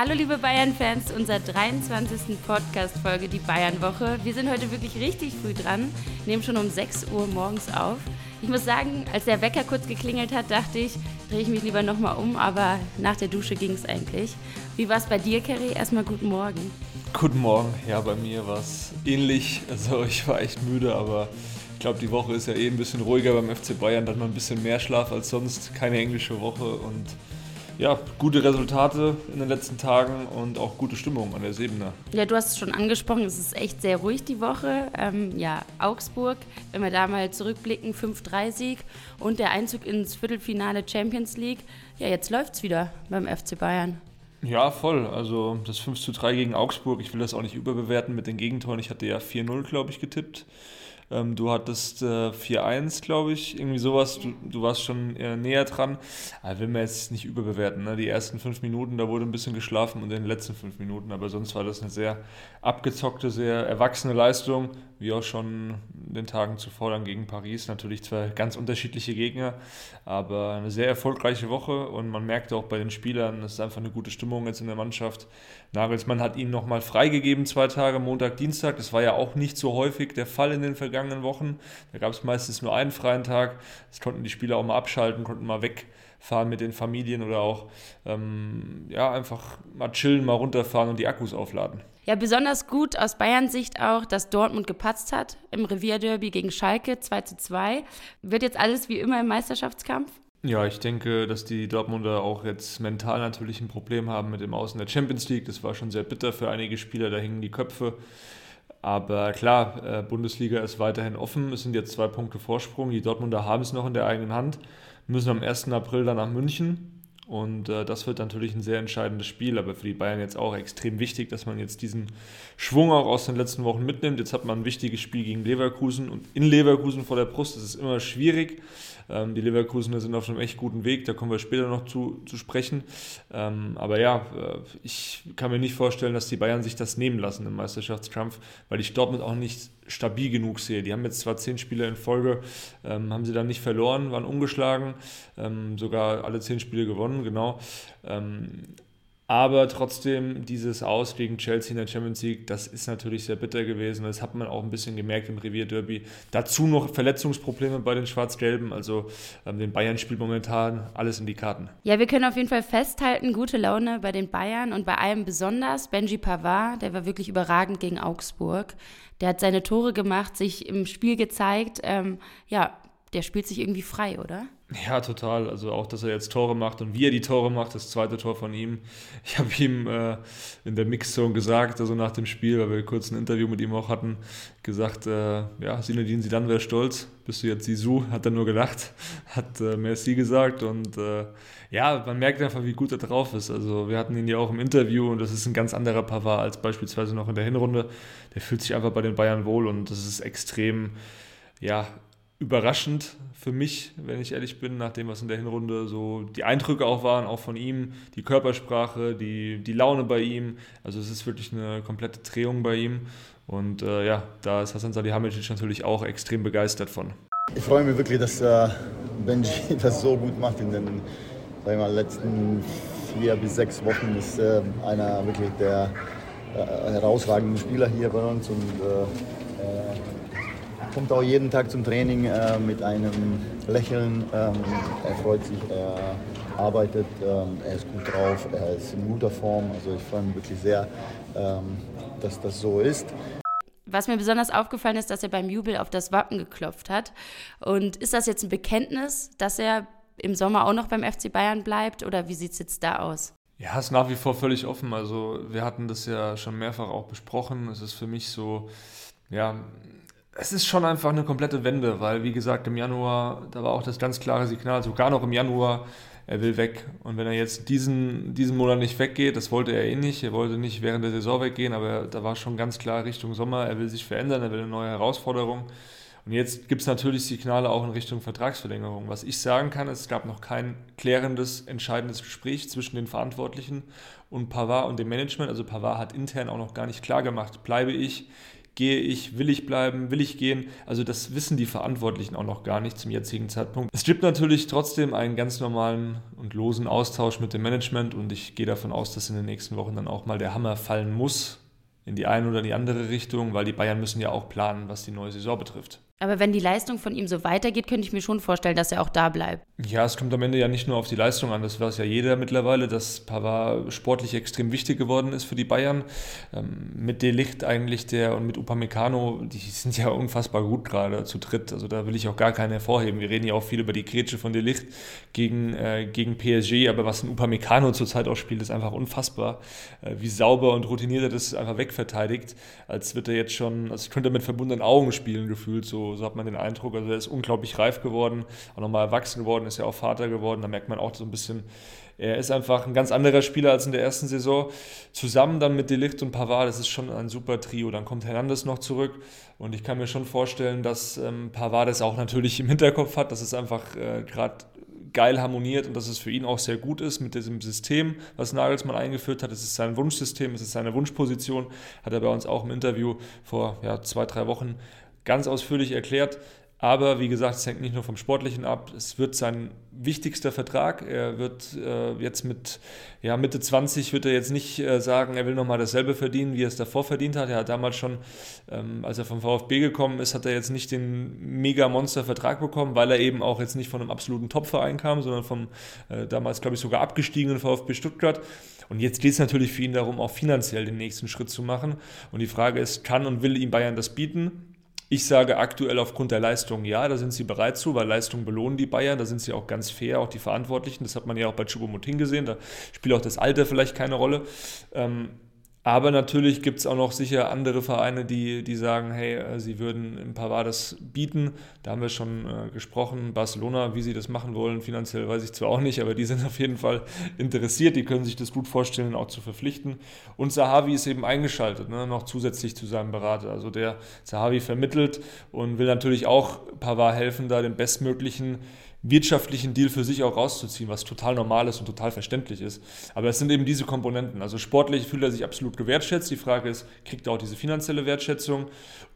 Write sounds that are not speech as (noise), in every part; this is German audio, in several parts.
Hallo liebe Bayern-Fans, unserer 23. Podcast-Folge, die Bayern-Woche. Wir sind heute wirklich richtig früh dran, nehmen schon um 6 Uhr morgens auf. Ich muss sagen, als der Wecker kurz geklingelt hat, dachte ich, drehe ich mich lieber nochmal um, aber nach der Dusche ging es eigentlich. Wie war es bei dir, Kerry? Erstmal guten Morgen. Guten Morgen. Ja, bei mir war es ähnlich. Also ich war echt müde, aber ich glaube, die Woche ist ja eh ein bisschen ruhiger beim FC Bayern. Da hat man ein bisschen mehr Schlaf als sonst. Keine englische Woche und ja, gute Resultate in den letzten Tagen und auch gute Stimmung an der Sebener. Ja, du hast es schon angesprochen, es ist echt sehr ruhig die Woche. Ähm, ja, Augsburg, wenn wir da mal zurückblicken, 5-3-Sieg und der Einzug ins Viertelfinale Champions League. Ja, jetzt läuft es wieder beim FC Bayern. Ja, voll. Also das 5 3 gegen Augsburg, ich will das auch nicht überbewerten mit den Gegentoren. Ich hatte ja 4-0, glaube ich, getippt. Ähm, du hattest äh, 4-1, glaube ich, irgendwie sowas. Du, du warst schon äh, näher dran. Aber will man jetzt nicht überbewerten. Ne? Die ersten fünf Minuten, da wurde ein bisschen geschlafen und in den letzten fünf Minuten. Aber sonst war das eine sehr abgezockte, sehr erwachsene Leistung, wie auch schon den Tagen zuvor dann gegen Paris. Natürlich zwei ganz unterschiedliche Gegner, aber eine sehr erfolgreiche Woche und man merkt auch bei den Spielern, es ist einfach eine gute Stimmung jetzt in der Mannschaft. Nagelsmann hat ihn nochmal freigegeben, zwei Tage, Montag, Dienstag. Das war ja auch nicht so häufig der Fall in den vergangenen vergangenen Wochen. Da gab es meistens nur einen freien Tag. Das konnten die Spieler auch mal abschalten, konnten mal wegfahren mit den Familien oder auch ähm, ja, einfach mal chillen, mal runterfahren und die Akkus aufladen. Ja, besonders gut aus Bayerns Sicht auch, dass Dortmund gepatzt hat im Revierderby gegen Schalke 2 zu 2. Wird jetzt alles wie immer im Meisterschaftskampf? Ja, ich denke, dass die Dortmunder auch jetzt mental natürlich ein Problem haben mit dem Außen der Champions League. Das war schon sehr bitter für einige Spieler, da hingen die Köpfe. Aber klar, äh, Bundesliga ist weiterhin offen. Es sind jetzt zwei Punkte Vorsprung. Die Dortmunder haben es noch in der eigenen Hand, müssen am 1. April dann nach München. Und äh, das wird natürlich ein sehr entscheidendes Spiel, aber für die Bayern jetzt auch extrem wichtig, dass man jetzt diesen Schwung auch aus den letzten Wochen mitnimmt. Jetzt hat man ein wichtiges Spiel gegen Leverkusen und in Leverkusen vor der Brust. Das ist immer schwierig. Ähm, die Leverkusener sind auf einem echt guten Weg, da kommen wir später noch zu, zu sprechen. Ähm, aber ja, äh, ich kann mir nicht vorstellen, dass die Bayern sich das nehmen lassen im Meisterschaftskampf, weil ich Dortmund auch nicht stabil genug sehe. Die haben jetzt zwar zehn Spiele in Folge, ähm, haben sie dann nicht verloren, waren ungeschlagen, ähm, sogar alle zehn Spiele gewonnen, genau. Ähm, aber trotzdem, dieses Aus gegen Chelsea in der Champions League, das ist natürlich sehr bitter gewesen. Das hat man auch ein bisschen gemerkt im Revierderby. Dazu noch Verletzungsprobleme bei den Schwarz-Gelben. Also ähm, den Bayern spielt momentan alles in die Karten. Ja, wir können auf jeden Fall festhalten, gute Laune bei den Bayern und bei einem besonders. Benji Pavard, der war wirklich überragend gegen Augsburg. Der hat seine Tore gemacht, sich im Spiel gezeigt. Ähm, ja, der spielt sich irgendwie frei, oder? Ja, total. Also auch, dass er jetzt Tore macht und wie er die Tore macht, das zweite Tor von ihm. Ich habe ihm äh, in der Mixzone gesagt, also nach dem Spiel, weil wir kurz ein Interview mit ihm auch hatten, gesagt, äh, ja, Sinedin Sidan wäre stolz. Bist du jetzt Sisu? Hat er nur gedacht, (laughs) hat äh, Merci gesagt und äh, ja, man merkt einfach, wie gut er drauf ist. Also wir hatten ihn ja auch im Interview und das ist ein ganz anderer Pavard als beispielsweise noch in der Hinrunde. Der fühlt sich einfach bei den Bayern wohl und das ist extrem, ja, überraschend für mich, wenn ich ehrlich bin, nach dem, was in der Hinrunde so die Eindrücke auch waren, auch von ihm, die Körpersprache, die, die Laune bei ihm. Also es ist wirklich eine komplette Drehung bei ihm. Und äh, ja, da ist Hasan Salihamidzic natürlich auch extrem begeistert von. Ich freue mich wirklich, dass äh, Benji (laughs) das so gut macht in den sagen wir, letzten vier bis sechs Wochen. Ist äh, einer wirklich der äh, herausragenden Spieler hier bei uns und äh, äh, kommt auch jeden Tag zum Training äh, mit einem Lächeln. Ähm, er freut sich, er arbeitet, ähm, er ist gut drauf, er ist in guter Form. Also ich freue mich wirklich sehr, ähm, dass das so ist. Was mir besonders aufgefallen ist, dass er beim Jubel auf das Wappen geklopft hat. Und ist das jetzt ein Bekenntnis, dass er im Sommer auch noch beim FC Bayern bleibt oder wie sieht es jetzt da aus? Ja, ist nach wie vor völlig offen. Also wir hatten das ja schon mehrfach auch besprochen. Es ist für mich so, ja, es ist schon einfach eine komplette Wende, weil wie gesagt, im Januar, da war auch das ganz klare Signal, sogar noch im Januar, er will weg. Und wenn er jetzt diesen, diesen Monat nicht weggeht, das wollte er eh nicht, er wollte nicht während der Saison weggehen, aber da war schon ganz klar Richtung Sommer, er will sich verändern, er will eine neue Herausforderung. Und jetzt gibt es natürlich Signale auch in Richtung Vertragsverlängerung. Was ich sagen kann, es gab noch kein klärendes, entscheidendes Gespräch zwischen den Verantwortlichen und Pavard und dem Management. Also Pavard hat intern auch noch gar nicht klar gemacht, bleibe ich, gehe ich, will ich bleiben, will ich gehen? Also das wissen die Verantwortlichen auch noch gar nicht zum jetzigen Zeitpunkt. Es gibt natürlich trotzdem einen ganz normalen und losen Austausch mit dem Management und ich gehe davon aus, dass in den nächsten Wochen dann auch mal der Hammer fallen muss in die eine oder die andere Richtung, weil die Bayern müssen ja auch planen, was die neue Saison betrifft. Aber wenn die Leistung von ihm so weitergeht, könnte ich mir schon vorstellen, dass er auch da bleibt. Ja, es kommt am Ende ja nicht nur auf die Leistung an. Das weiß ja jeder mittlerweile, dass Pavard sportlich extrem wichtig geworden ist für die Bayern. Ähm, mit Delicht eigentlich der und mit Upamecano, die sind ja unfassbar gut gerade zu dritt. Also da will ich auch gar keinen hervorheben. Wir reden ja auch viel über die Grätsche von Delicht gegen, äh, gegen PSG, aber was ein Upamecano zurzeit auch spielt, ist einfach unfassbar. Äh, wie sauber und routiniert er das einfach wegverteidigt, als wird er jetzt schon, als könnte er mit verbundenen Augen spielen gefühlt so so, hat man den Eindruck. Also er ist unglaublich reif geworden, auch nochmal erwachsen geworden, ist ja auch Vater geworden. Da merkt man auch so ein bisschen, er ist einfach ein ganz anderer Spieler als in der ersten Saison. Zusammen dann mit Delicht und Pavard, das ist schon ein super Trio. Dann kommt Hernandez noch zurück und ich kann mir schon vorstellen, dass ähm, Pavard das auch natürlich im Hinterkopf hat, dass es einfach äh, gerade geil harmoniert und dass es für ihn auch sehr gut ist mit diesem System, was Nagelsmann eingeführt hat. Es ist sein Wunschsystem, es ist seine Wunschposition, hat er bei uns auch im Interview vor ja, zwei, drei Wochen ganz ausführlich erklärt. Aber wie gesagt, es hängt nicht nur vom Sportlichen ab. Es wird sein wichtigster Vertrag. Er wird äh, jetzt mit ja, Mitte 20 wird er jetzt nicht äh, sagen, er will nochmal dasselbe verdienen, wie er es davor verdient hat. Er hat damals schon, ähm, als er vom VfB gekommen ist, hat er jetzt nicht den Mega-Monster-Vertrag bekommen, weil er eben auch jetzt nicht von einem absoluten Top-Verein kam, sondern vom äh, damals, glaube ich, sogar abgestiegenen VfB Stuttgart. Und jetzt geht es natürlich für ihn darum, auch finanziell den nächsten Schritt zu machen. Und die Frage ist, kann und will ihm Bayern das bieten? Ich sage aktuell aufgrund der Leistung ja, da sind sie bereit zu, weil Leistung belohnen die Bayern, da sind sie auch ganz fair, auch die Verantwortlichen. Das hat man ja auch bei Choupo-Moting gesehen, da spielt auch das Alter vielleicht keine Rolle. Ähm, aber natürlich gibt es auch noch sicher andere Vereine, die, die sagen, hey, äh, sie würden im Pavard das bieten. Da haben wir schon äh, gesprochen. Barcelona, wie sie das machen wollen, finanziell weiß ich zwar auch nicht, aber die sind (laughs) auf jeden Fall interessiert. Die können sich das gut vorstellen, auch zu verpflichten. Und Sahavi ist eben eingeschaltet, ne, noch zusätzlich zu seinem Berater. Also der Sahavi vermittelt und will natürlich auch Pavard helfen, da den bestmöglichen wirtschaftlichen Deal für sich auch rauszuziehen, was total normal ist und total verständlich ist. Aber es sind eben diese Komponenten. Also sportlich fühlt er sich absolut gewertschätzt. Die Frage ist, kriegt er auch diese finanzielle Wertschätzung?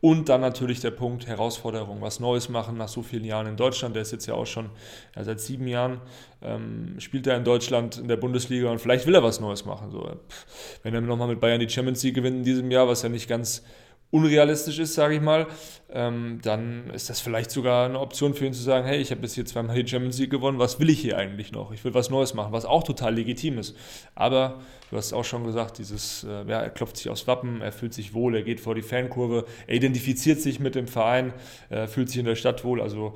Und dann natürlich der Punkt Herausforderung, was Neues machen nach so vielen Jahren in Deutschland. Der ist jetzt ja auch schon ja, seit sieben Jahren, ähm, spielt er in Deutschland in der Bundesliga und vielleicht will er was Neues machen. So, pff, wenn er nochmal mit Bayern die Champions League gewinnt in diesem Jahr, was ja nicht ganz unrealistisch ist, sage ich mal, ähm, dann ist das vielleicht sogar eine Option für ihn zu sagen, hey, ich habe bis hier zweimal die Champions League gewonnen, was will ich hier eigentlich noch? Ich will was Neues machen, was auch total legitim ist. Aber du hast auch schon gesagt, dieses, äh, ja, er klopft sich aufs Wappen, er fühlt sich wohl, er geht vor die Fankurve, er identifiziert sich mit dem Verein, er fühlt sich in der Stadt wohl, also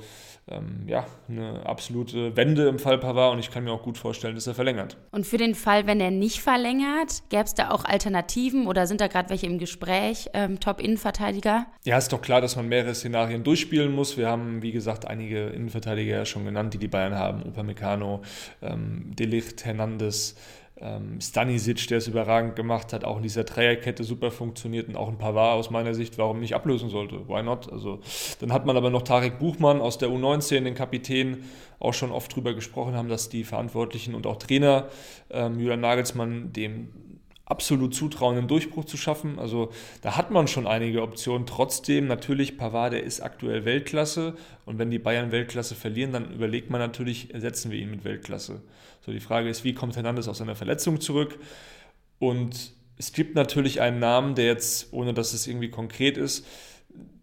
ähm, ja, eine absolute Wende im Fall Pavard und ich kann mir auch gut vorstellen, dass er verlängert. Und für den Fall, wenn er nicht verlängert, gäbe es da auch Alternativen oder sind da gerade welche im Gespräch, ähm, Top-Innenverteidiger? Ja, ist doch klar, dass man mehrere Szenarien durchspielen muss. Wir haben, wie gesagt, einige Innenverteidiger schon genannt, die die Bayern haben. Upamecano, ähm, Delicht, Hernandez, ähm, Stanisic, der es überragend gemacht hat, auch in dieser Dreierkette super funktioniert und auch ein Pavard aus meiner Sicht, warum nicht ablösen sollte. Why not? Also, dann hat man aber noch Tarek Buchmann aus der U19, den Kapitän, auch schon oft drüber gesprochen haben, dass die Verantwortlichen und auch Trainer ähm, Julian Nagelsmann dem absolut zutrauen, einen Durchbruch zu schaffen. Also da hat man schon einige Optionen. Trotzdem natürlich, Pavard, der ist aktuell Weltklasse und wenn die Bayern Weltklasse verlieren, dann überlegt man natürlich, ersetzen wir ihn mit Weltklasse. So, die Frage ist, wie kommt Hernandez aus seiner Verletzung zurück? Und es gibt natürlich einen Namen, der jetzt, ohne dass es irgendwie konkret ist,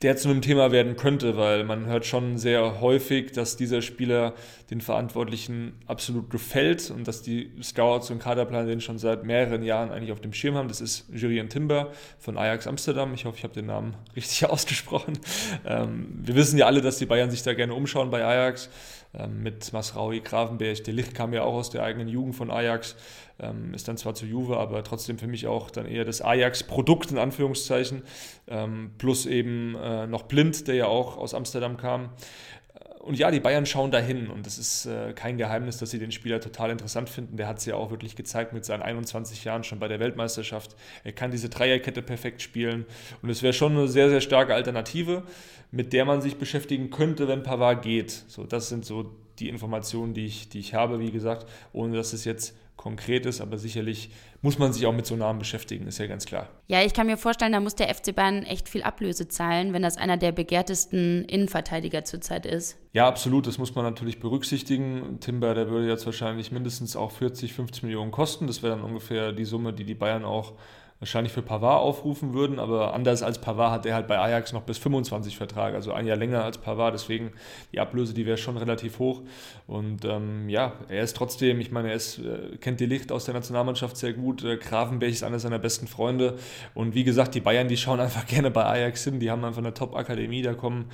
der zu einem Thema werden könnte, weil man hört schon sehr häufig, dass dieser Spieler den Verantwortlichen absolut gefällt und dass die Scouts und Kaderplaner den schon seit mehreren Jahren eigentlich auf dem Schirm haben. Das ist Julian Timber von Ajax Amsterdam. Ich hoffe, ich habe den Namen (laughs) richtig ausgesprochen. Ähm, wir wissen ja alle, dass die Bayern sich da gerne umschauen bei Ajax. Ähm, mit Masraui, Gravenberg, der Licht kam ja auch aus der eigenen Jugend von Ajax, ähm, ist dann zwar zu Juve, aber trotzdem für mich auch dann eher das Ajax-Produkt in Anführungszeichen, ähm, plus eben äh, noch Blind, der ja auch aus Amsterdam kam. Und ja, die Bayern schauen dahin und es ist äh, kein Geheimnis, dass sie den Spieler total interessant finden. Der hat es ja auch wirklich gezeigt mit seinen 21 Jahren schon bei der Weltmeisterschaft. Er kann diese Dreierkette perfekt spielen und es wäre schon eine sehr, sehr starke Alternative, mit der man sich beschäftigen könnte, wenn Pavard geht. So, das sind so die Informationen, die ich, die ich habe, wie gesagt, ohne dass es jetzt konkret ist, aber sicherlich muss man sich auch mit so Namen beschäftigen, ist ja ganz klar. Ja, ich kann mir vorstellen, da muss der FC Bayern echt viel Ablöse zahlen, wenn das einer der begehrtesten Innenverteidiger zurzeit ist. Ja, absolut, das muss man natürlich berücksichtigen. Timber, der würde jetzt wahrscheinlich mindestens auch 40, 50 Millionen kosten. Das wäre dann ungefähr die Summe, die die Bayern auch wahrscheinlich für Pavard aufrufen würden, aber anders als Pavard hat er halt bei Ajax noch bis 25 Vertrag, also ein Jahr länger als Pavard, deswegen die Ablöse, die wäre schon relativ hoch. Und ähm, ja, er ist trotzdem, ich meine, er ist, äh, kennt die Licht aus der Nationalmannschaft sehr gut, äh, Gravenberg ist einer seiner besten Freunde. Und wie gesagt, die Bayern, die schauen (laughs) einfach gerne bei Ajax hin, die haben einfach eine Top-Akademie, da kommen,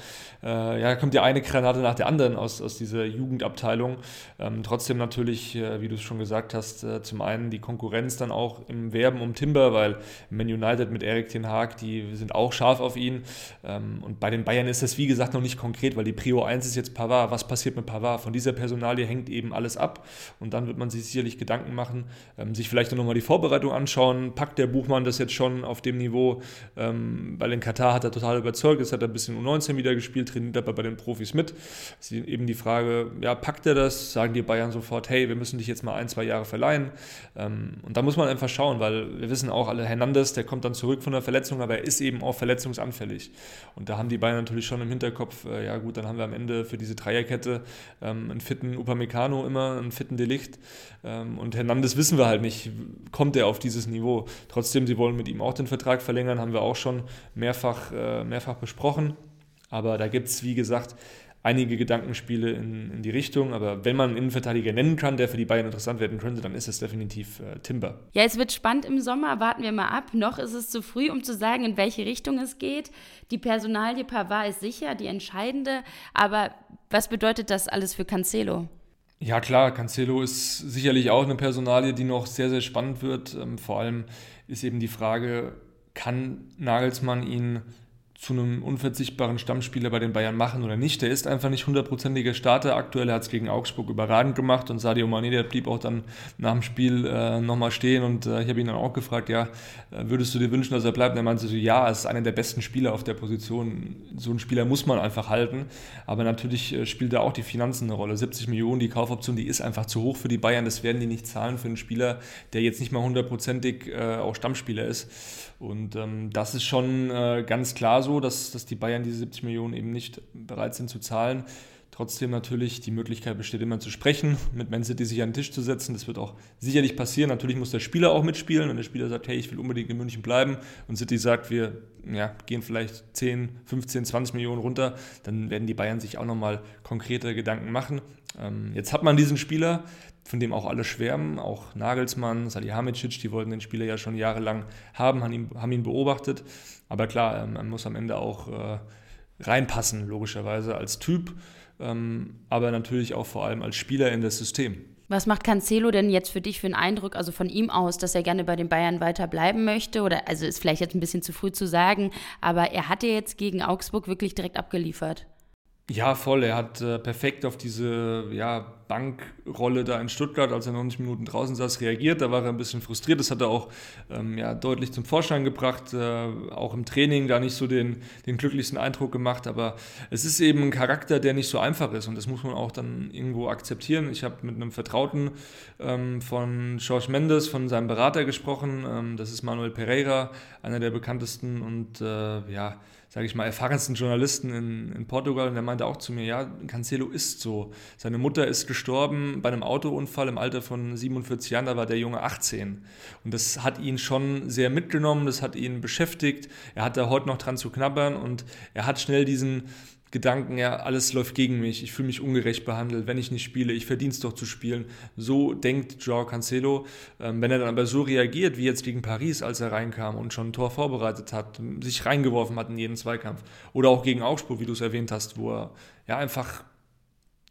äh, ja, kommt ja eine Granate nach der anderen aus, aus dieser Jugendabteilung, ähm, trotzdem natürlich, äh, wie du es schon gesagt hast, äh, zum einen die Konkurrenz dann auch im Werben um Timber, weil Man United mit Erik Ten Haag, die sind auch scharf auf ihn. Ähm, und bei den Bayern ist das, wie gesagt, noch nicht konkret, weil die Prio 1 ist jetzt Pavard. Was passiert mit Pavard? Von dieser Personalie hängt eben alles ab. Und dann wird man sich sicherlich Gedanken machen, ähm, sich vielleicht nochmal die Vorbereitung anschauen. Packt der Buchmann das jetzt schon auf dem Niveau? Ähm, weil in Katar hat er total überzeugt. Jetzt hat er ein bisschen U19 wieder gespielt, trainiert aber bei den Profis mit. Es ist eben die Frage, ja, packt er das? Sagen die Bayern sofort, hey, wir müssen dich jetzt mal ein, zwei Jahre verleihen. und da muss man einfach schauen, weil wir wissen auch alle, Hernandez, der kommt dann zurück von der Verletzung, aber er ist eben auch verletzungsanfällig. Und da haben die Bayern natürlich schon im Hinterkopf, äh, ja gut, dann haben wir am Ende für diese Dreierkette ähm, einen fitten Upamecano immer, einen fitten Delicht. Ähm, und Hernandez wissen wir halt nicht, kommt er auf dieses Niveau. Trotzdem, sie wollen mit ihm auch den Vertrag verlängern, haben wir auch schon mehrfach, äh, mehrfach besprochen. Aber da gibt es, wie gesagt, einige Gedankenspiele in, in die Richtung. Aber wenn man einen Innenverteidiger nennen kann, der für die Bayern interessant werden könnte, dann ist es definitiv äh, Timber. Ja, es wird spannend im Sommer. Warten wir mal ab. Noch ist es zu früh, um zu sagen, in welche Richtung es geht. Die Personalie Pavard ist sicher, die entscheidende. Aber was bedeutet das alles für Cancelo? Ja klar, Cancelo ist sicherlich auch eine Personalie, die noch sehr, sehr spannend wird. Ähm, vor allem ist eben die Frage, kann Nagelsmann ihn zu einem unverzichtbaren Stammspieler bei den Bayern machen oder nicht. Der ist einfach nicht hundertprozentiger Starter. Aktuell hat es gegen Augsburg überragend gemacht und Sadio Mané, der blieb auch dann nach dem Spiel äh, nochmal stehen und äh, ich habe ihn dann auch gefragt, ja, äh, würdest du dir wünschen, dass er bleibt? Und er meinte so, ja, er ist einer der besten Spieler auf der Position. So einen Spieler muss man einfach halten, aber natürlich äh, spielt da auch die Finanzen eine Rolle. 70 Millionen, die Kaufoption, die ist einfach zu hoch für die Bayern. Das werden die nicht zahlen für einen Spieler, der jetzt nicht mal hundertprozentig äh, auch Stammspieler ist. Und ähm, das ist schon äh, ganz klar so, dass, dass die Bayern diese 70 Millionen eben nicht bereit sind zu zahlen. Trotzdem natürlich die Möglichkeit besteht immer zu sprechen, mit Man City sich an den Tisch zu setzen. Das wird auch sicherlich passieren. Natürlich muss der Spieler auch mitspielen. Wenn der Spieler sagt, hey, ich will unbedingt in München bleiben und City sagt, wir ja, gehen vielleicht 10, 15, 20 Millionen runter, dann werden die Bayern sich auch nochmal konkrete Gedanken machen. Ähm, jetzt hat man diesen Spieler, von dem auch alle schwärmen, auch Nagelsmann, Salihamidzic, die wollten den Spieler ja schon jahrelang haben, haben ihn, haben ihn beobachtet. Aber klar, ähm, man muss am Ende auch äh, reinpassen, logischerweise als Typ, ähm, aber natürlich auch vor allem als Spieler in das System. Was macht Cancelo denn jetzt für dich für einen Eindruck, also von ihm aus, dass er gerne bei den Bayern weiter bleiben möchte? Oder also ist vielleicht jetzt ein bisschen zu früh zu sagen, aber er hat ja jetzt gegen Augsburg wirklich direkt abgeliefert. Ja, voll. Er hat äh, perfekt auf diese ja, Bankrolle da in Stuttgart, als er 90 Minuten draußen saß, reagiert. Da war er ein bisschen frustriert. Das hat er auch ähm, ja, deutlich zum Vorschein gebracht. Äh, auch im Training da nicht so den, den glücklichsten Eindruck gemacht. Aber es ist eben ein Charakter, der nicht so einfach ist. Und das muss man auch dann irgendwo akzeptieren. Ich habe mit einem Vertrauten ähm, von George Mendes, von seinem Berater gesprochen. Ähm, das ist Manuel Pereira, einer der bekanntesten und äh, ja, sage ich mal, erfahrensten Journalisten in, in Portugal und der meinte auch zu mir, ja, Cancelo ist so. Seine Mutter ist gestorben bei einem Autounfall im Alter von 47 Jahren, da war der Junge 18. Und das hat ihn schon sehr mitgenommen, das hat ihn beschäftigt. Er hat da heute noch dran zu knabbern und er hat schnell diesen, Gedanken, ja, alles läuft gegen mich, ich fühle mich ungerecht behandelt, wenn ich nicht spiele, ich verdiene es doch zu spielen. So denkt Joao Cancelo. Ähm, wenn er dann aber so reagiert, wie jetzt gegen Paris, als er reinkam und schon ein Tor vorbereitet hat, sich reingeworfen hat in jeden Zweikampf. Oder auch gegen Augsburg, wie du es erwähnt hast, wo er ja einfach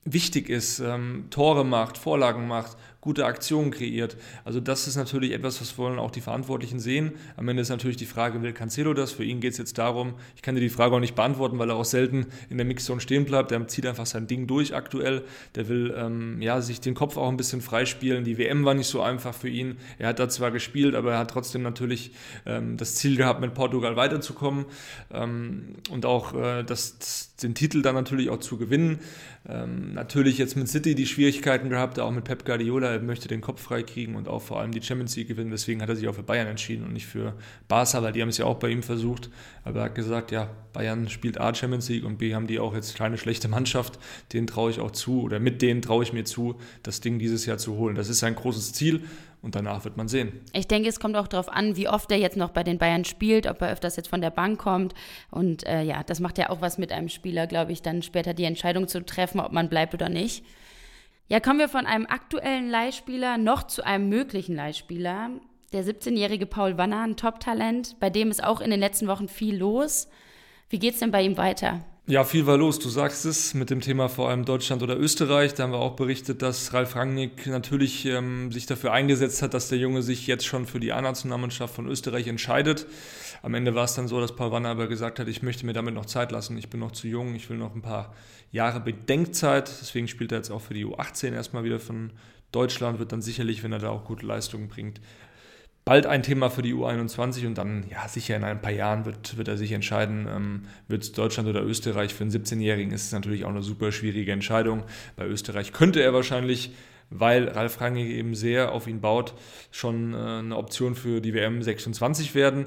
wichtig ist, ähm, Tore macht, Vorlagen macht, gute Aktionen kreiert. Also das ist natürlich etwas, was wollen auch die Verantwortlichen sehen. Am Ende ist natürlich die Frage, will Cancelo das? Für ihn geht es jetzt darum, ich kann dir die Frage auch nicht beantworten, weil er auch selten in der Mixzone stehen bleibt. Der zieht einfach sein Ding durch aktuell. Der will ähm, ja, sich den Kopf auch ein bisschen freispielen. Die WM war nicht so einfach für ihn. Er hat da zwar gespielt, aber er hat trotzdem natürlich ähm, das Ziel gehabt, mit Portugal weiterzukommen ähm, und auch äh, das, den Titel dann natürlich auch zu gewinnen. Ähm, natürlich jetzt mit City die Schwierigkeiten gehabt, auch mit Pep Guardiola möchte den Kopf frei kriegen und auch vor allem die Champions League gewinnen. Deswegen hat er sich auch für Bayern entschieden und nicht für Barca, weil die haben es ja auch bei ihm versucht. Aber er hat gesagt, ja, Bayern spielt A Champions League und B haben die auch jetzt keine schlechte Mannschaft. Denen traue ich auch zu oder mit denen traue ich mir zu, das Ding dieses Jahr zu holen. Das ist sein großes Ziel und danach wird man sehen. Ich denke, es kommt auch darauf an, wie oft er jetzt noch bei den Bayern spielt, ob er öfters jetzt von der Bank kommt. Und äh, ja, das macht ja auch was mit einem Spieler, glaube ich, dann später die Entscheidung zu treffen, ob man bleibt oder nicht. Ja, kommen wir von einem aktuellen Leihspieler noch zu einem möglichen Leihspieler. Der 17-jährige Paul Wanner, ein Top-Talent, bei dem ist auch in den letzten Wochen viel los. Wie geht es denn bei ihm weiter? Ja, viel war los. Du sagst es mit dem Thema vor allem Deutschland oder Österreich. Da haben wir auch berichtet, dass Ralf Rangnick natürlich ähm, sich dafür eingesetzt hat, dass der Junge sich jetzt schon für die A-Nationalmannschaft von Österreich entscheidet. Am Ende war es dann so, dass Paul Wanner aber gesagt hat, ich möchte mir damit noch Zeit lassen. Ich bin noch zu jung. Ich will noch ein paar Jahre Bedenkzeit. Deswegen spielt er jetzt auch für die U18 erstmal wieder von Deutschland. Wird dann sicherlich, wenn er da auch gute Leistungen bringt, bald ein Thema für die U21 und dann, ja, sicher in ein paar Jahren wird, wird er sich entscheiden, ähm, wird es Deutschland oder Österreich. Für einen 17-Jährigen ist es natürlich auch eine super schwierige Entscheidung. Bei Österreich könnte er wahrscheinlich, weil Ralf Rangnick eben sehr auf ihn baut, schon äh, eine Option für die WM 26 werden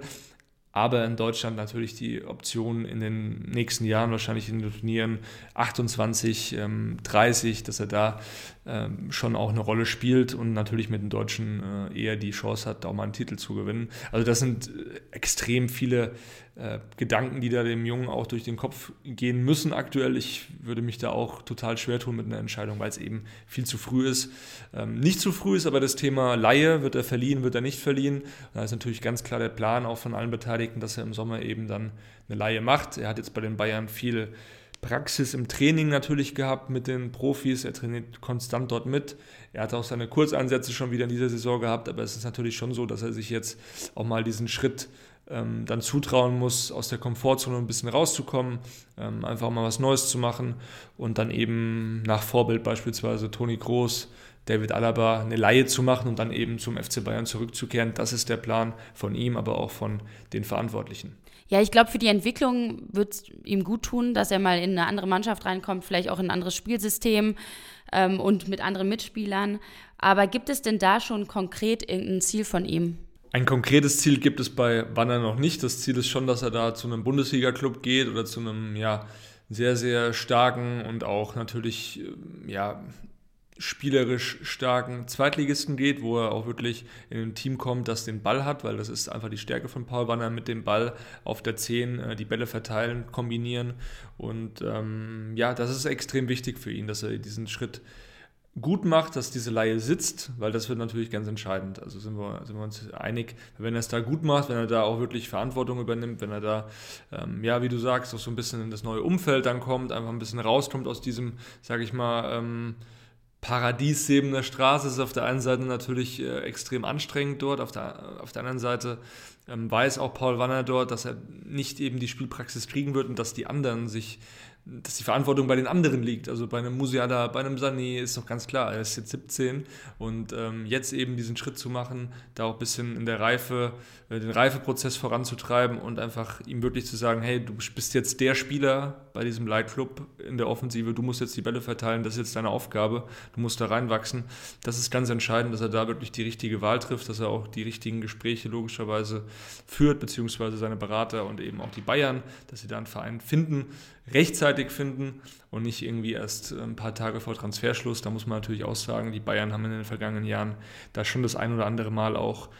aber in Deutschland natürlich die Option in den nächsten Jahren, wahrscheinlich in den Turnieren 28, ähm, 30, dass er da ähm, schon auch eine Rolle spielt und natürlich mit den Deutschen äh, eher die Chance hat, da auch mal einen Titel zu gewinnen. Also das sind äh, extrem viele äh, Gedanken, die da dem Jungen auch durch den Kopf gehen müssen aktuell. Ich würde mich da auch total schwer tun mit einer Entscheidung, weil es eben viel zu früh ist. Ähm, nicht zu früh ist aber das Thema Laie, wird er verliehen, wird er nicht verliehen. Da ist natürlich ganz klar der Plan auch von allen Beteiligten, dass er im Sommer eben dann eine Laie macht. Er hat jetzt bei den Bayern viel Praxis im Training natürlich gehabt mit den Profis. Er trainiert konstant dort mit. Er hat auch seine Kurzeinsätze schon wieder in dieser Saison gehabt, aber es ist natürlich schon so, dass er sich jetzt auch mal diesen Schritt ähm, dann zutrauen muss, aus der Komfortzone ein bisschen rauszukommen, ähm, einfach mal was Neues zu machen und dann eben nach Vorbild beispielsweise Toni Groß, David Alaba eine Laie zu machen und dann eben zum FC Bayern zurückzukehren. Das ist der Plan von ihm, aber auch von den Verantwortlichen. Ja, ich glaube, für die Entwicklung wird es ihm gut tun, dass er mal in eine andere Mannschaft reinkommt, vielleicht auch in ein anderes Spielsystem ähm, und mit anderen Mitspielern. Aber gibt es denn da schon konkret irgendein Ziel von ihm? Ein konkretes Ziel gibt es bei Banner noch nicht. Das Ziel ist schon, dass er da zu einem Bundesliga-Club geht oder zu einem ja, sehr, sehr starken und auch natürlich ja, spielerisch starken Zweitligisten geht, wo er auch wirklich in ein Team kommt, das den Ball hat, weil das ist einfach die Stärke von Paul Banner mit dem Ball auf der 10, äh, die Bälle verteilen, kombinieren. Und ähm, ja, das ist extrem wichtig für ihn, dass er diesen Schritt gut macht, dass diese Laie sitzt, weil das wird natürlich ganz entscheidend. Also sind wir, sind wir uns einig, wenn er es da gut macht, wenn er da auch wirklich Verantwortung übernimmt, wenn er da, ähm, ja, wie du sagst, auch so ein bisschen in das neue Umfeld dann kommt, einfach ein bisschen rauskommt aus diesem, sag ich mal, ähm, Paradies neben der Straße ist auf der einen Seite natürlich äh, extrem anstrengend dort, auf der, auf der anderen Seite ähm, weiß auch Paul Wanner dort, dass er nicht eben die Spielpraxis kriegen wird und dass die anderen sich dass die Verantwortung bei den anderen liegt. Also bei einem Musiala, bei einem Sani ist doch ganz klar, er ist jetzt 17 und ähm, jetzt eben diesen Schritt zu machen, da auch ein bisschen in der Reife, äh, den Reifeprozess voranzutreiben und einfach ihm wirklich zu sagen, hey, du bist jetzt der Spieler bei diesem Leitclub in der Offensive, du musst jetzt die Bälle verteilen, das ist jetzt deine Aufgabe, du musst da reinwachsen. Das ist ganz entscheidend, dass er da wirklich die richtige Wahl trifft, dass er auch die richtigen Gespräche logischerweise führt, beziehungsweise seine Berater und eben auch die Bayern, dass sie da einen Verein finden, rechtzeitig finden und nicht irgendwie erst äh, ein paar Tage vor Transferschluss. Da muss man natürlich auch sagen, die Bayern haben in den vergangenen Jahren da schon das ein oder andere Mal auch ein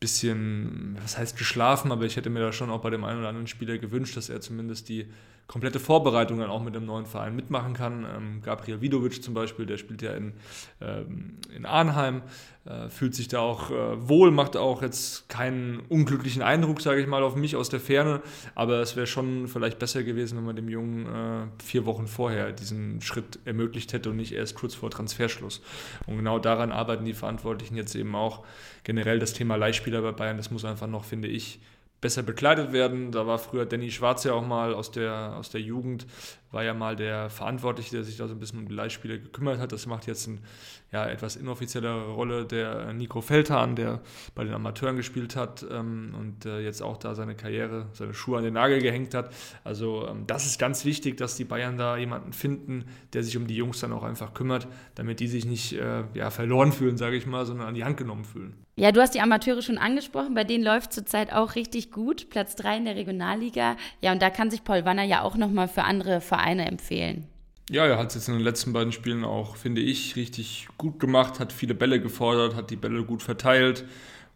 bisschen, was heißt geschlafen, aber ich hätte mir da schon auch bei dem einen oder anderen Spieler gewünscht, dass er zumindest die komplette Vorbereitung dann auch mit dem neuen Verein mitmachen kann. Ähm, Gabriel Vidovic zum Beispiel, der spielt ja in, ähm, in Arnheim, äh, fühlt sich da auch äh, wohl, macht auch jetzt keinen unglücklichen Eindruck, sage ich mal, auf mich aus der Ferne, aber es wäre schon vielleicht besser gewesen, wenn man dem Jungen äh, vier Wochen vorher diesen Schritt ermöglicht hätte und nicht erst kurz vor Transferschluss. Und genau daran arbeiten die Verantwortlichen jetzt eben auch. Generell das Thema Leihspieler bei Bayern, das muss einfach noch, finde ich, besser bekleidet werden. Da war früher Danny Schwarz ja auch mal aus der, aus der Jugend, war ja mal der Verantwortliche, der sich da so ein bisschen um die Leihspieler gekümmert hat. Das macht jetzt eine ja, etwas inoffiziellere Rolle der Nico Feldhahn, der bei den Amateuren gespielt hat ähm, und äh, jetzt auch da seine Karriere, seine Schuhe an den Nagel gehängt hat. Also ähm, das ist ganz wichtig, dass die Bayern da jemanden finden, der sich um die Jungs dann auch einfach kümmert, damit die sich nicht äh, ja, verloren fühlen, sage ich mal, sondern an die Hand genommen fühlen. Ja, du hast die Amateure schon angesprochen, bei denen läuft zurzeit auch richtig gut. Platz 3 in der Regionalliga. Ja, und da kann sich Paul Wanner ja auch nochmal für andere Vereine empfehlen. Ja, er hat es jetzt in den letzten beiden Spielen auch, finde ich, richtig gut gemacht, hat viele Bälle gefordert, hat die Bälle gut verteilt.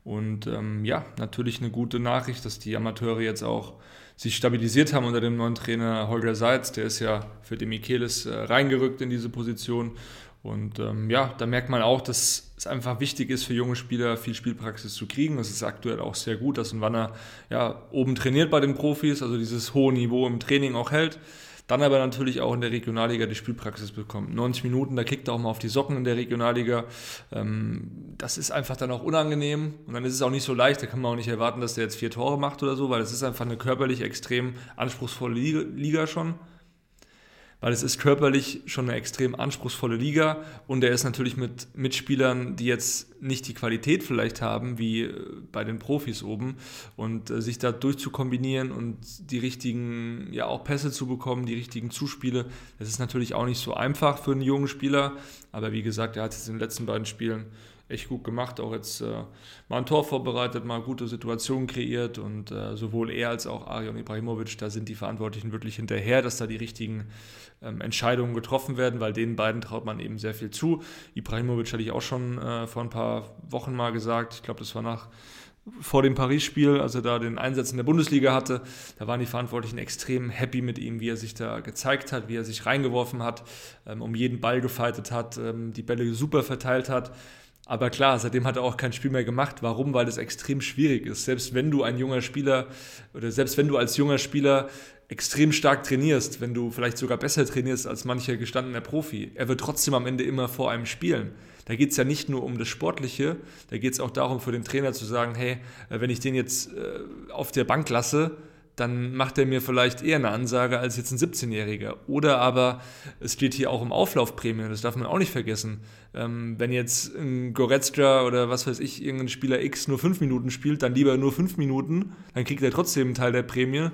Und ähm, ja, natürlich eine gute Nachricht, dass die Amateure jetzt auch sich stabilisiert haben unter dem neuen Trainer Holger Seitz. Der ist ja für den Michelis äh, reingerückt in diese Position und ähm, ja, da merkt man auch, dass es einfach wichtig ist für junge Spieler, viel Spielpraxis zu kriegen. Das ist aktuell auch sehr gut, dass ein Wanner ja, oben trainiert bei den Profis, also dieses hohe Niveau im Training auch hält. Dann aber natürlich auch in der Regionalliga die Spielpraxis bekommt. 90 Minuten, da kickt er auch mal auf die Socken in der Regionalliga. Ähm, das ist einfach dann auch unangenehm und dann ist es auch nicht so leicht. Da kann man auch nicht erwarten, dass der jetzt vier Tore macht oder so, weil es ist einfach eine körperlich extrem anspruchsvolle Liga schon weil es ist körperlich schon eine extrem anspruchsvolle Liga und er ist natürlich mit Mitspielern, die jetzt nicht die Qualität vielleicht haben wie äh, bei den Profis oben und äh, sich da durchzukombinieren und die richtigen, ja auch Pässe zu bekommen, die richtigen Zuspiele, das ist natürlich auch nicht so einfach für einen jungen Spieler, aber wie gesagt, er hat es in den letzten beiden Spielen echt gut gemacht, auch jetzt äh, mal ein Tor vorbereitet, mal gute Situationen kreiert und äh, sowohl er als auch Arion Ibrahimovic, da sind die Verantwortlichen wirklich hinterher, dass da die richtigen ähm, Entscheidungen getroffen werden, weil den beiden traut man eben sehr viel zu. Ibrahimovic hatte ich auch schon äh, vor ein paar Wochen mal gesagt, ich glaube, das war nach vor dem Paris-Spiel, als er da den Einsatz in der Bundesliga hatte, da waren die Verantwortlichen extrem happy mit ihm, wie er sich da gezeigt hat, wie er sich reingeworfen hat, ähm, um jeden Ball gefeitet hat, ähm, die Bälle super verteilt hat. Aber klar, seitdem hat er auch kein Spiel mehr gemacht. Warum? Weil es extrem schwierig ist. Selbst wenn du ein junger Spieler oder selbst wenn du als junger Spieler extrem stark trainierst, wenn du vielleicht sogar besser trainierst als mancher gestandener Profi, er wird trotzdem am Ende immer vor einem spielen. Da geht es ja nicht nur um das Sportliche, da geht es auch darum für den Trainer zu sagen, hey, wenn ich den jetzt äh, auf der Bank lasse, dann macht er mir vielleicht eher eine Ansage als jetzt ein 17-Jähriger. Oder aber es steht hier auch um Auflaufprämien, das darf man auch nicht vergessen. Ähm, wenn jetzt ein Goretzka oder was weiß ich, irgendein Spieler X nur fünf Minuten spielt, dann lieber nur fünf Minuten, dann kriegt er trotzdem einen Teil der Prämie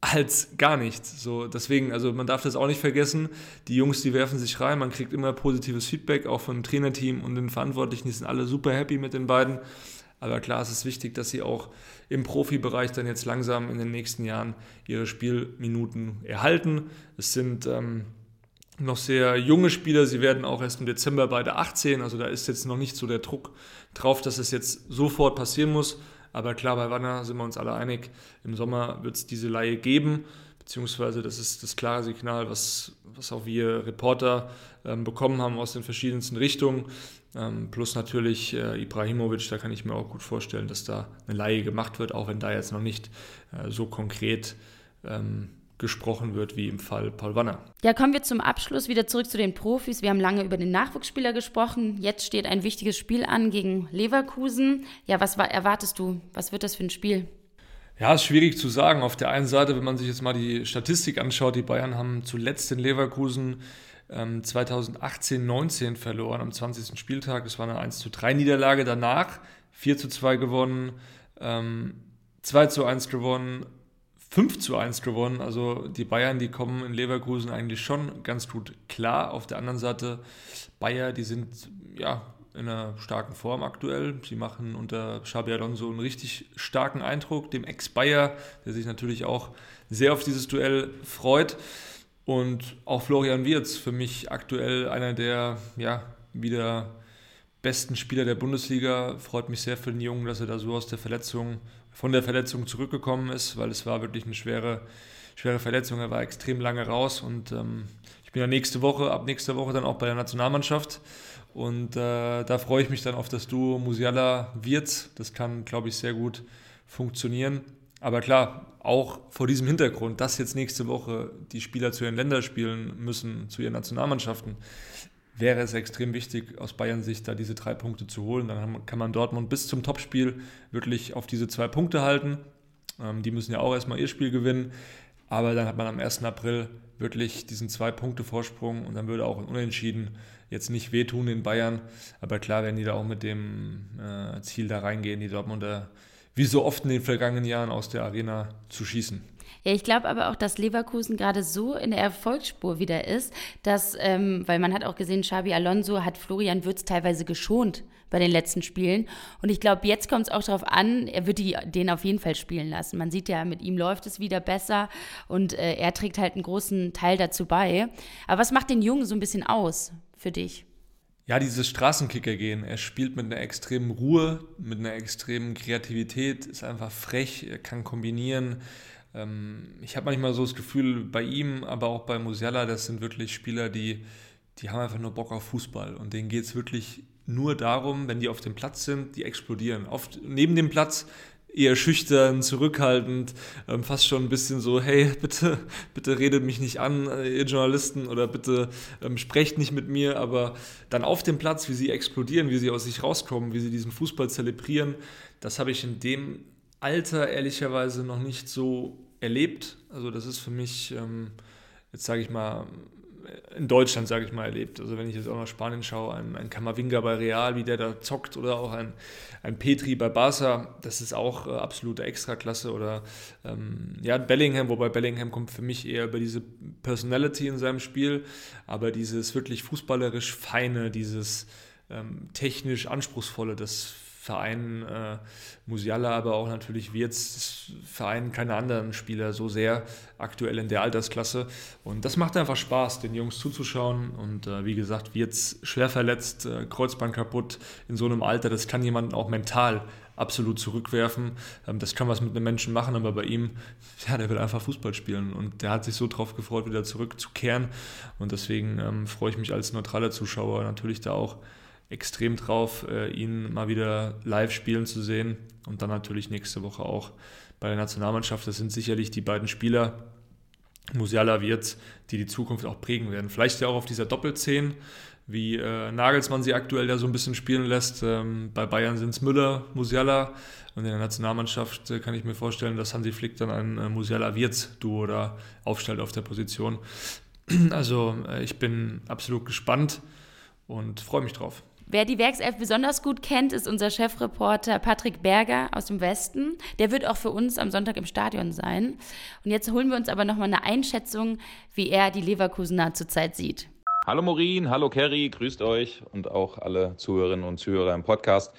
als gar nichts. So, deswegen, also man darf das auch nicht vergessen. Die Jungs, die werfen sich rein, man kriegt immer positives Feedback, auch vom Trainerteam und den Verantwortlichen, die sind alle super happy mit den beiden. Aber klar, es ist wichtig, dass sie auch im Profibereich dann jetzt langsam in den nächsten Jahren ihre Spielminuten erhalten. Es sind ähm, noch sehr junge Spieler, sie werden auch erst im Dezember beide 18, also da ist jetzt noch nicht so der Druck drauf, dass es jetzt sofort passieren muss. Aber klar, bei Wanner sind wir uns alle einig, im Sommer wird es diese Laie geben, beziehungsweise das ist das klare Signal, was, was auch wir Reporter ähm, bekommen haben aus den verschiedensten Richtungen. Ähm, plus natürlich äh, Ibrahimovic, da kann ich mir auch gut vorstellen, dass da eine Laie gemacht wird, auch wenn da jetzt noch nicht äh, so konkret ähm, gesprochen wird wie im Fall Paul Wanner. Ja, kommen wir zum Abschluss wieder zurück zu den Profis. Wir haben lange über den Nachwuchsspieler gesprochen. Jetzt steht ein wichtiges Spiel an gegen Leverkusen. Ja, was war, erwartest du? Was wird das für ein Spiel? Ja, ist schwierig zu sagen. Auf der einen Seite, wenn man sich jetzt mal die Statistik anschaut, die Bayern haben zuletzt in Leverkusen 2018, ähm, 19 verloren am 20. Spieltag. Das war eine 1 zu 3 Niederlage. Danach 4 zu 2 gewonnen, 2 ähm, zu 1 gewonnen, 5 zu 1 gewonnen. Also die Bayern, die kommen in Leverkusen eigentlich schon ganz gut klar. Auf der anderen Seite, Bayer, die sind ja in einer starken Form aktuell. Sie machen unter Xabi Alonso einen richtig starken Eindruck, dem Ex-Bayer, der sich natürlich auch sehr auf dieses Duell freut. Und auch Florian Wirz, für mich aktuell einer der ja, wieder besten Spieler der Bundesliga. Freut mich sehr für den Jungen, dass er da so aus der Verletzung, von der Verletzung zurückgekommen ist, weil es war wirklich eine schwere, schwere Verletzung. Er war extrem lange raus und ähm, ich bin ja nächste Woche, ab nächster Woche dann auch bei der Nationalmannschaft. Und äh, da freue ich mich dann auf das Duo Musiala-Wirz. Das kann, glaube ich, sehr gut funktionieren. Aber klar, auch vor diesem Hintergrund, dass jetzt nächste Woche die Spieler zu ihren Länderspielen müssen, zu ihren Nationalmannschaften, wäre es extrem wichtig, aus Bayern Sicht da diese drei Punkte zu holen. Dann kann man Dortmund bis zum Topspiel wirklich auf diese zwei Punkte halten. Ähm, die müssen ja auch erstmal ihr Spiel gewinnen. Aber dann hat man am 1. April wirklich diesen Zwei-Punkte-Vorsprung und dann würde auch ein Unentschieden jetzt nicht wehtun in Bayern. Aber klar werden die da auch mit dem äh, Ziel da reingehen, die Dortmunder wie so oft in den vergangenen Jahren aus der Arena zu schießen. Ja, ich glaube aber auch, dass Leverkusen gerade so in der Erfolgsspur wieder ist, dass, ähm, weil man hat auch gesehen, Xabi Alonso hat Florian Würz teilweise geschont bei den letzten Spielen. Und ich glaube, jetzt kommt es auch darauf an, er wird die, den auf jeden Fall spielen lassen. Man sieht ja, mit ihm läuft es wieder besser und äh, er trägt halt einen großen Teil dazu bei. Aber was macht den Jungen so ein bisschen aus für dich? Ja, dieses Straßenkicker gehen. Er spielt mit einer extremen Ruhe, mit einer extremen Kreativität, ist einfach frech, er kann kombinieren. Ähm, ich habe manchmal so das Gefühl, bei ihm, aber auch bei Musiala, das sind wirklich Spieler, die, die haben einfach nur Bock auf Fußball. Und denen geht es wirklich nur darum, wenn die auf dem Platz sind, die explodieren. Oft neben dem Platz eher schüchtern, zurückhaltend, ähm, fast schon ein bisschen so, hey, (laughs) bitte, bitte redet mich nicht an, äh, ihr Journalisten, oder bitte ähm, sprecht nicht mit mir, aber dann auf dem Platz, wie sie explodieren, wie sie aus sich rauskommen, wie sie diesen Fußball zelebrieren, das habe ich in dem Alter ehrlicherweise noch nicht so erlebt. Also das ist für mich, ähm, jetzt sage ich mal, in Deutschland, sage ich mal, erlebt. Also wenn ich jetzt auch nach Spanien schaue, ein, ein Kamavinga bei Real, wie der da zockt, oder auch ein, ein Petri bei Barca, das ist auch äh, absolute Extraklasse. Oder ähm, ja, Bellingham, wobei Bellingham kommt für mich eher über diese Personality in seinem Spiel, aber dieses wirklich fußballerisch Feine, dieses ähm, technisch Anspruchsvolle, das Verein äh, Musiala, aber auch natürlich Wirtz Verein keine anderen Spieler so sehr aktuell in der Altersklasse. Und das macht einfach Spaß, den Jungs zuzuschauen. Und äh, wie gesagt, Wirtz schwer verletzt, äh, Kreuzband kaputt in so einem Alter, das kann jemanden auch mental absolut zurückwerfen. Ähm, das kann was mit einem Menschen machen, aber bei ihm, (laughs) ja, der will einfach Fußball spielen und der hat sich so drauf gefreut, wieder zurückzukehren. Und deswegen ähm, freue ich mich als neutraler Zuschauer natürlich da auch extrem drauf, äh, ihn mal wieder live spielen zu sehen und dann natürlich nächste Woche auch bei der Nationalmannschaft. Das sind sicherlich die beiden Spieler, Musiala wird, die die Zukunft auch prägen werden. Vielleicht ja auch auf dieser Doppelzehn, wie äh, Nagelsmann sie aktuell da so ein bisschen spielen lässt. Ähm, bei Bayern sind es Müller, Musiala und in der Nationalmannschaft äh, kann ich mir vorstellen, dass Hansi Flick dann ein äh, Musiala-Wirtz-Duo da aufstellt auf der Position. (clears throat) Also äh, ich bin absolut gespannt und freue mich drauf. Wer die Werkself besonders gut kennt, ist unser Chefreporter Patrick Berger aus dem Westen. Der wird auch für uns am Sonntag im Stadion sein. Und jetzt holen wir uns aber nochmal eine Einschätzung, wie er die Leverkusener zurzeit sieht. Hallo Morin, hallo Kerry, grüßt euch und auch alle Zuhörerinnen und Zuhörer im Podcast.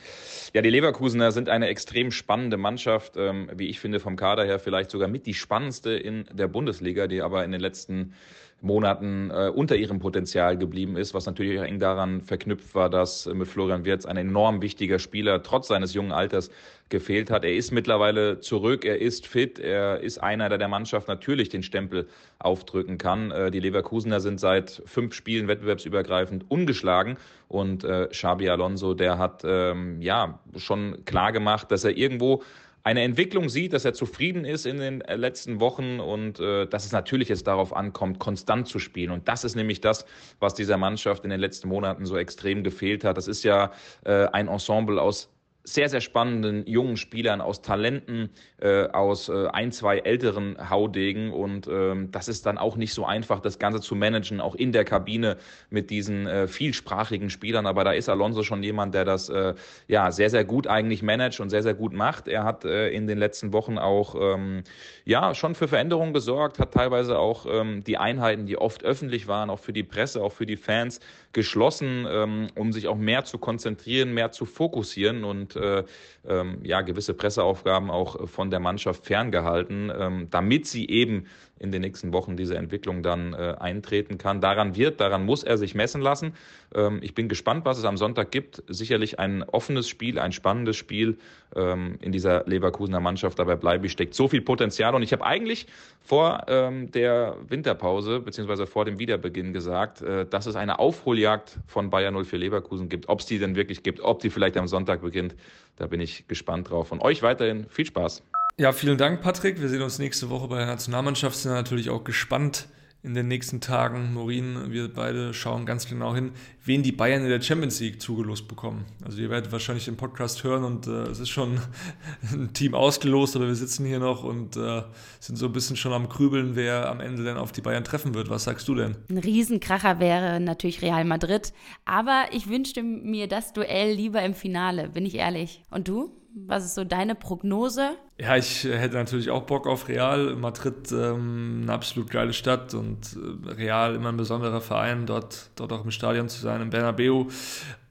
Ja, die Leverkusener sind eine extrem spannende Mannschaft, ähm, wie ich finde vom Kader her vielleicht sogar mit die spannendste in der Bundesliga, die aber in den letzten Monaten äh, unter ihrem Potenzial geblieben ist, was natürlich auch eng daran verknüpft war, dass äh, mit Florian Wirtz ein enorm wichtiger Spieler trotz seines jungen Alters gefehlt hat. Er ist mittlerweile zurück, er ist fit, er ist einer, der der Mannschaft natürlich den Stempel aufdrücken kann. Äh, die Leverkusener sind seit fünf Spielen wettbewerbsübergreifend ungeschlagen und äh, Xabi Alonso, der hat ähm, ja schon klar gemacht, dass er irgendwo eine Entwicklung sieht, dass er zufrieden ist in den äh, letzten Wochen und äh, dass es natürlich jetzt darauf ankommt, konstant zu spielen. Und das ist nämlich das, was dieser Mannschaft in den letzten Monaten so extrem gefehlt hat. Das ist ja äh, ein Ensemble aus sehr, sehr spannenden jungen Spielern, aus Talenten, äh, aus äh, ein, zwei älteren Haudegen. Und ähm, das ist dann auch nicht so einfach, das Ganze zu managen, auch in der Kabine mit diesen äh, vielsprachigen Spielern. Aber da ist Alonso schon jemand, der das äh, ja sehr, sehr gut eigentlich managt und sehr, sehr gut macht. Er hat äh, in den letzten Wochen auch ähm, ja schon für Veränderungen gesorgt, hat teilweise auch ähm, die Einheiten, die oft öffentlich waren, auch für die Presse, auch für die Fans, geschlossen, ähm, um sich auch mehr zu konzentrieren, mehr zu fokussieren und äh, ähm, ja gewisse Presseaufgaben auch von der Mannschaft ferngehalten, ähm, damit sie eben in den nächsten Wochen diese Entwicklung dann äh, eintreten kann. Daran wird, daran muss er sich messen lassen. Ähm, ich bin gespannt, was es am Sonntag gibt. Sicherlich ein offenes Spiel, ein spannendes Spiel ähm, in dieser Leverkusener Mannschaft. Dabei bleibe ich, steckt so viel Potenzial. Und ich habe eigentlich vor ähm, der Winterpause beziehungsweise vor dem Wiederbeginn gesagt, äh, dass es eine Aufholjagd von Bayern 04 Leverkusen gibt. Ob es die denn wirklich gibt, ob die vielleicht am Sonntag beginnt, da bin ich gespannt drauf. Und euch weiterhin viel Spaß. Ja, vielen Dank, Patrick. Wir sehen uns nächste Woche bei der Nationalmannschaft. Sind natürlich auch gespannt, in den nächsten Tagen. Morin, wir beide schauen ganz genau hin, wen die Bayern in der Champions League zugelost bekommen. Also ihr werdet wahrscheinlich den Podcast hören und äh, es ist schon (laughs) ein Team ausgelost, aber wir sitzen hier noch und äh, sind so ein bisschen schon am Krübeln, wer am Ende dann auf die Bayern treffen wird. Was sagst du denn? Ein Riesenkracher wäre natürlich Real Madrid, aber ich wünschte mir das Duell lieber im Finale, bin ich ehrlich. Und du? Was ist so deine Prognose? Ja, ich hätte natürlich auch Bock auf Real. Madrid ähm, eine absolut geile Stadt und äh, Real immer ein besonderer Verein, dort, dort auch im Stadion zu sein, im Bernabeu.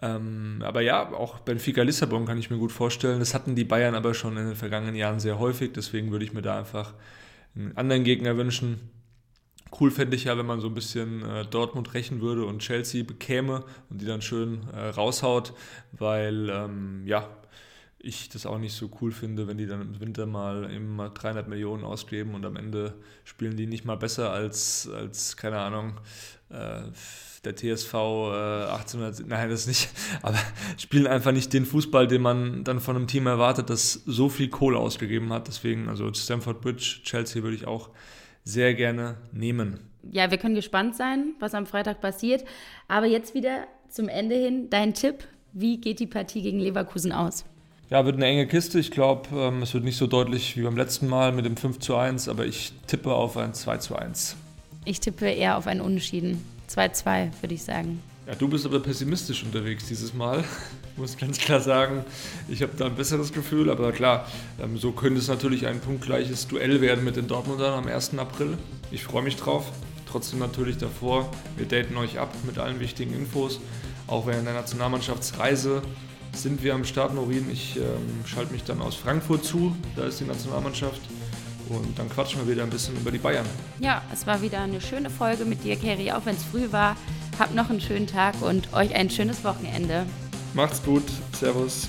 Ähm, aber ja, auch Benfica Lissabon kann ich mir gut vorstellen. Das hatten die Bayern aber schon in den vergangenen Jahren sehr häufig. Deswegen würde ich mir da einfach einen anderen Gegner wünschen. Cool fände ich ja, wenn man so ein bisschen äh, Dortmund rächen würde und Chelsea bekäme und die dann schön äh, raushaut, weil ähm, ja, ich das auch nicht so cool finde, wenn die dann im Winter mal immer 300 Millionen ausgeben und am Ende spielen die nicht mal besser als, als keine Ahnung, äh, der TSV äh, 1800, nein, das nicht, (laughs) aber spielen einfach nicht den Fußball, den man dann von einem Team erwartet, das so viel Kohle ausgegeben hat. Deswegen, also Stamford Bridge, Chelsea würde ich auch sehr gerne nehmen. Ja, wir können gespannt sein, was am Freitag passiert. Aber jetzt wieder zum Ende hin dein Tipp. Wie geht die Partie gegen Leverkusen aus? Ja, wird eine enge Kiste. Ich glaube, ähm, es wird nicht so deutlich wie beim letzten Mal mit dem 5 zu 1, aber ich tippe auf ein 2 zu 1. Ich tippe eher auf ein Unentschieden. 2-2, würde ich sagen. Ja, du bist aber pessimistisch unterwegs dieses Mal. Ich (laughs) muss ganz klar sagen, ich habe da ein besseres Gefühl, aber klar, ähm, so könnte es natürlich ein punktgleiches Duell werden mit den Dortmundern am 1. April. Ich freue mich drauf. Trotzdem natürlich davor, wir daten euch ab mit allen wichtigen Infos, auch während der Nationalmannschaftsreise sind wir am Start, Norin. Ich ähm, schalte mich dann aus Frankfurt zu, da ist die Nationalmannschaft. Und dann quatschen wir wieder ein bisschen über die Bayern. Ja, es war wieder eine schöne Folge mit dir, Kerry, auch wenn es früh war. Habt noch einen schönen Tag und euch ein schönes Wochenende. Macht's gut. Servus.